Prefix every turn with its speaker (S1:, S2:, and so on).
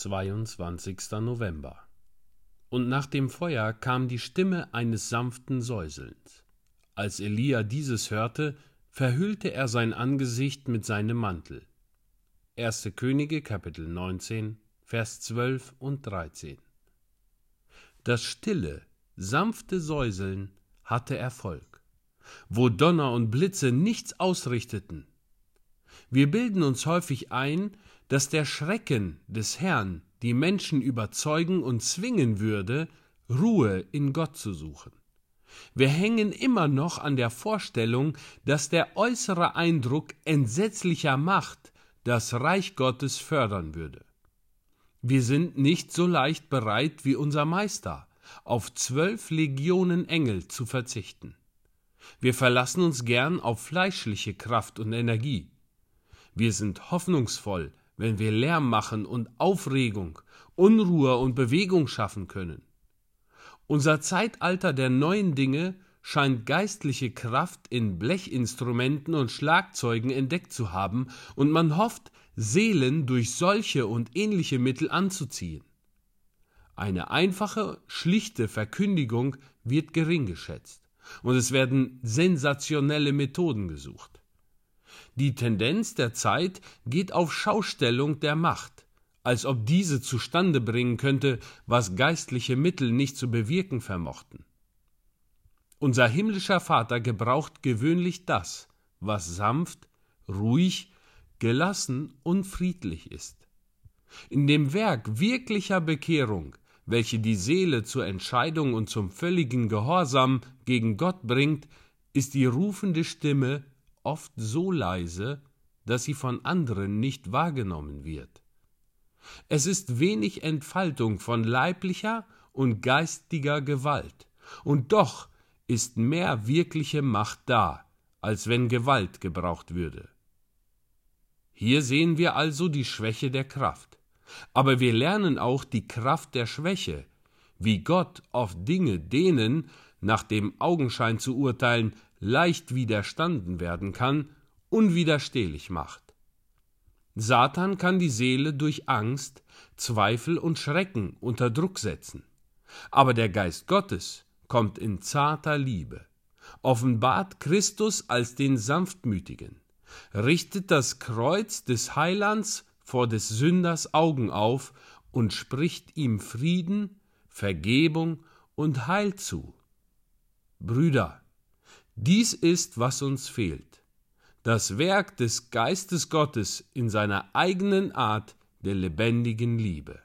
S1: 22. November. Und nach dem Feuer kam die Stimme eines sanften Säuselns. Als Elia dieses hörte, verhüllte er sein Angesicht mit seinem Mantel. 1. Könige Kapitel 19, Vers 12 und 13. Das stille, sanfte Säuseln hatte Erfolg, wo Donner und Blitze nichts ausrichteten. Wir bilden uns häufig ein, dass der Schrecken des Herrn die Menschen überzeugen und zwingen würde, Ruhe in Gott zu suchen. Wir hängen immer noch an der Vorstellung, dass der äußere Eindruck entsetzlicher Macht das Reich Gottes fördern würde. Wir sind nicht so leicht bereit wie unser Meister, auf zwölf Legionen Engel zu verzichten. Wir verlassen uns gern auf fleischliche Kraft und Energie. Wir sind hoffnungsvoll, wenn wir Lärm machen und Aufregung, Unruhe und Bewegung schaffen können. Unser Zeitalter der neuen Dinge scheint geistliche Kraft in Blechinstrumenten und Schlagzeugen entdeckt zu haben, und man hofft, Seelen durch solche und ähnliche Mittel anzuziehen. Eine einfache, schlichte Verkündigung wird gering geschätzt, und es werden sensationelle Methoden gesucht. Die Tendenz der Zeit geht auf Schaustellung der Macht, als ob diese zustande bringen könnte, was geistliche Mittel nicht zu bewirken vermochten. Unser himmlischer Vater gebraucht gewöhnlich das, was sanft, ruhig, gelassen und friedlich ist. In dem Werk wirklicher Bekehrung, welche die Seele zur Entscheidung und zum völligen Gehorsam gegen Gott bringt, ist die rufende Stimme oft so leise, dass sie von anderen nicht wahrgenommen wird. Es ist wenig Entfaltung von leiblicher und geistiger Gewalt, und doch ist mehr wirkliche Macht da, als wenn Gewalt gebraucht würde. Hier sehen wir also die Schwäche der Kraft, aber wir lernen auch die Kraft der Schwäche, wie Gott oft Dinge denen, nach dem Augenschein zu urteilen, leicht widerstanden werden kann, unwiderstehlich macht. Satan kann die Seele durch Angst, Zweifel und Schrecken unter Druck setzen. Aber der Geist Gottes kommt in zarter Liebe, offenbart Christus als den Sanftmütigen, richtet das Kreuz des Heilands vor des Sünders Augen auf und spricht ihm Frieden, Vergebung und Heil zu. Brüder, dies ist, was uns fehlt. Das Werk des Geistes Gottes in seiner eigenen Art der lebendigen Liebe.